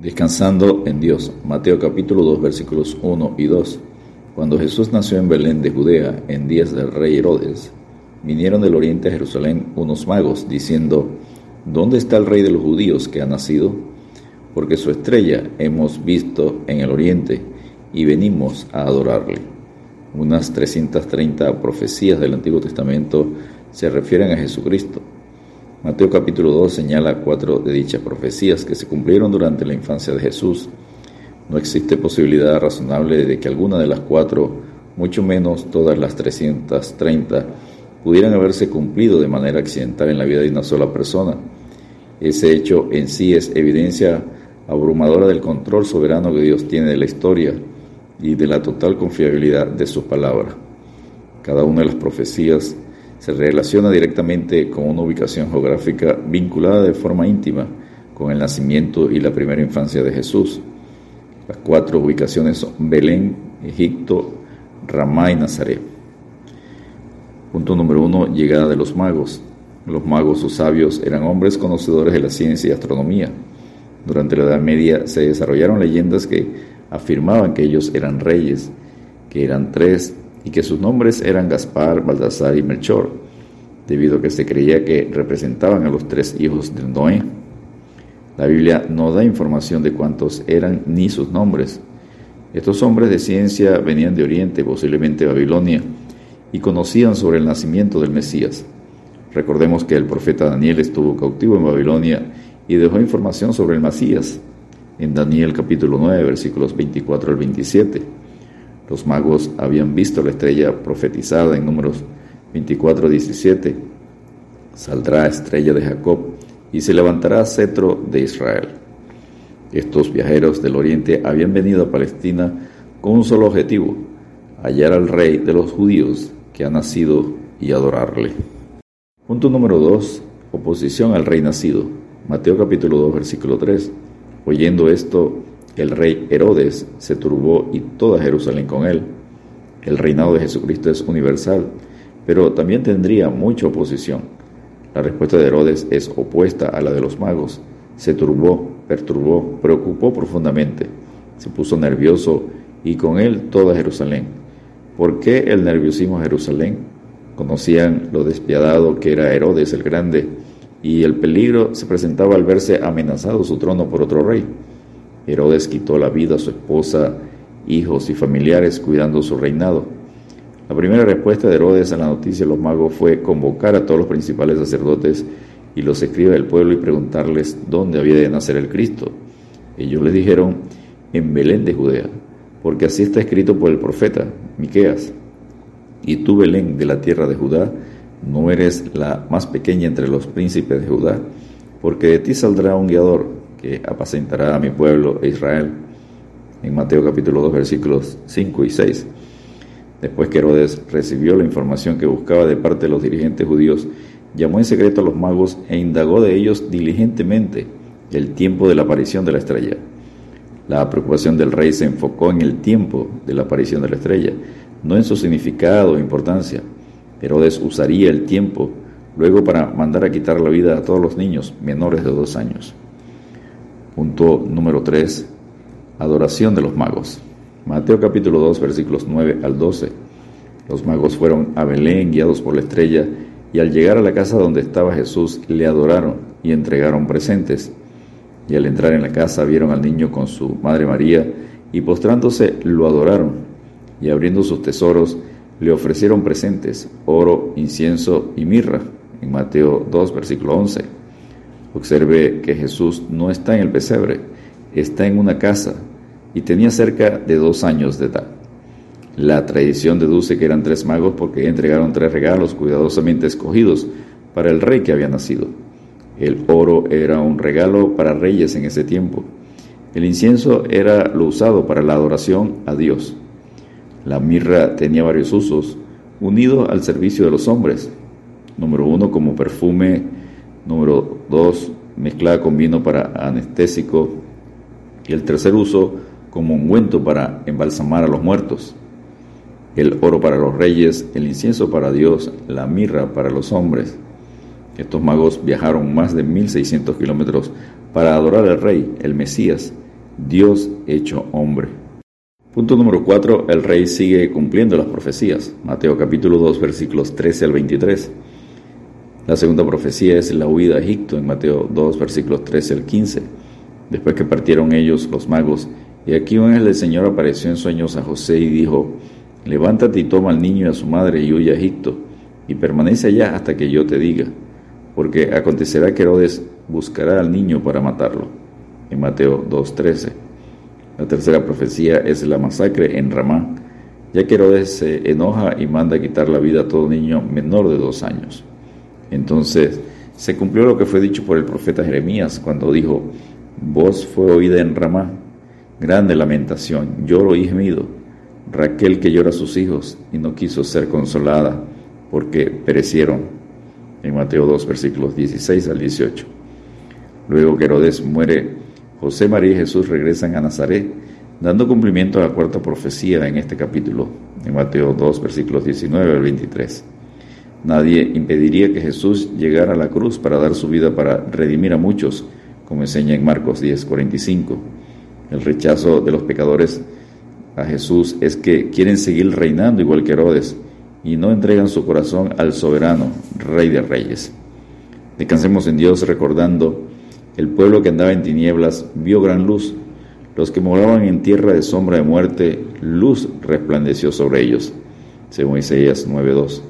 Descansando en Dios. Mateo capítulo 2 versículos 1 y 2. Cuando Jesús nació en Belén de Judea en días del rey Herodes, vinieron del oriente a Jerusalén unos magos diciendo, ¿Dónde está el rey de los judíos que ha nacido? Porque su estrella hemos visto en el oriente y venimos a adorarle. Unas 330 profecías del Antiguo Testamento se refieren a Jesucristo Mateo capítulo 2 señala cuatro de dichas profecías que se cumplieron durante la infancia de Jesús. No existe posibilidad razonable de que alguna de las cuatro, mucho menos todas las 330, pudieran haberse cumplido de manera accidental en la vida de una sola persona. Ese hecho en sí es evidencia abrumadora del control soberano que Dios tiene de la historia y de la total confiabilidad de su palabra. Cada una de las profecías se relaciona directamente con una ubicación geográfica vinculada de forma íntima con el nacimiento y la primera infancia de Jesús. Las cuatro ubicaciones son Belén, Egipto, Ramá y Nazaret. Punto número uno, llegada de los magos. Los magos o sabios eran hombres conocedores de la ciencia y astronomía. Durante la Edad Media se desarrollaron leyendas que afirmaban que ellos eran reyes, que eran tres y que sus nombres eran Gaspar, Baldassar y Melchor, debido a que se creía que representaban a los tres hijos de Noé. La Biblia no da información de cuántos eran ni sus nombres. Estos hombres de ciencia venían de Oriente, posiblemente Babilonia, y conocían sobre el nacimiento del Mesías. Recordemos que el profeta Daniel estuvo cautivo en Babilonia y dejó información sobre el Mesías en Daniel capítulo 9 versículos 24 al 27. Los magos habían visto la estrella profetizada en números 24-17. Saldrá estrella de Jacob y se levantará cetro de Israel. Estos viajeros del oriente habían venido a Palestina con un solo objetivo, hallar al rey de los judíos que ha nacido y adorarle. Punto número 2. Oposición al rey nacido. Mateo capítulo 2 versículo 3. Oyendo esto, el rey Herodes se turbó y toda Jerusalén con él. El reinado de Jesucristo es universal, pero también tendría mucha oposición. La respuesta de Herodes es opuesta a la de los magos. Se turbó, perturbó, preocupó profundamente, se puso nervioso y con él toda Jerusalén. ¿Por qué el nerviosismo de Jerusalén? Conocían lo despiadado que era Herodes el Grande y el peligro se presentaba al verse amenazado su trono por otro rey. Herodes quitó la vida a su esposa, hijos y familiares cuidando su reinado. La primera respuesta de Herodes a la noticia de los magos fue convocar a todos los principales sacerdotes y los escribas del pueblo y preguntarles dónde había de nacer el Cristo. Ellos les dijeron, en Belén de Judea, porque así está escrito por el profeta Miqueas. Y tú, Belén, de la tierra de Judá, no eres la más pequeña entre los príncipes de Judá, porque de ti saldrá un guiador que apacentará a mi pueblo Israel. En Mateo capítulo 2 versículos 5 y 6. Después que Herodes recibió la información que buscaba de parte de los dirigentes judíos, llamó en secreto a los magos e indagó de ellos diligentemente el tiempo de la aparición de la estrella. La preocupación del rey se enfocó en el tiempo de la aparición de la estrella, no en su significado o importancia. Herodes usaría el tiempo luego para mandar a quitar la vida a todos los niños menores de dos años. Punto número 3. Adoración de los magos. Mateo capítulo 2 versículos 9 al 12. Los magos fueron a Belén guiados por la estrella y al llegar a la casa donde estaba Jesús le adoraron y entregaron presentes. Y al entrar en la casa vieron al niño con su madre María y postrándose lo adoraron y abriendo sus tesoros le ofrecieron presentes, oro, incienso y mirra. En Mateo 2 versículo 11. Observe que Jesús no está en el pesebre, está en una casa y tenía cerca de dos años de edad. La tradición deduce que eran tres magos porque entregaron tres regalos cuidadosamente escogidos para el rey que había nacido. El oro era un regalo para reyes en ese tiempo. El incienso era lo usado para la adoración a Dios. La mirra tenía varios usos, unido al servicio de los hombres. Número uno, como perfume Número 2, mezclada con vino para anestésico. Y el tercer uso, como ungüento para embalsamar a los muertos. El oro para los reyes, el incienso para Dios, la mirra para los hombres. Estos magos viajaron más de 1600 kilómetros para adorar al rey, el Mesías, Dios hecho hombre. Punto número 4. El rey sigue cumpliendo las profecías. Mateo capítulo 2 versículos 13 al 23. La segunda profecía es la huida a Egipto en Mateo 2 versículos 13 al 15. Después que partieron ellos los magos, y aquí un ángel del Señor apareció en sueños a José y dijo, Levántate y toma al niño y a su madre y huye a Egipto, y permanece allá hasta que yo te diga, porque acontecerá que Herodes buscará al niño para matarlo. En Mateo 2.13. La tercera profecía es la masacre en Ramá, ya que Herodes se enoja y manda quitar la vida a todo niño menor de dos años. Entonces se cumplió lo que fue dicho por el profeta Jeremías cuando dijo, Voz fue oída en Ramá, grande lamentación, lloro y gemido, Raquel que llora a sus hijos y no quiso ser consolada porque perecieron. En Mateo 2, versículos 16 al 18. Luego que Herodes muere, José, María y Jesús regresan a Nazaret, dando cumplimiento a la cuarta profecía en este capítulo, en Mateo 2, versículos 19 al 23. Nadie impediría que Jesús llegara a la cruz para dar su vida para redimir a muchos, como enseña en Marcos 10, 45. El rechazo de los pecadores a Jesús es que quieren seguir reinando igual que Herodes y no entregan su corazón al soberano, Rey de Reyes. Descansemos en Dios recordando, el pueblo que andaba en tinieblas vio gran luz, los que moraban en tierra de sombra de muerte, luz resplandeció sobre ellos. Según Isaías 9:2.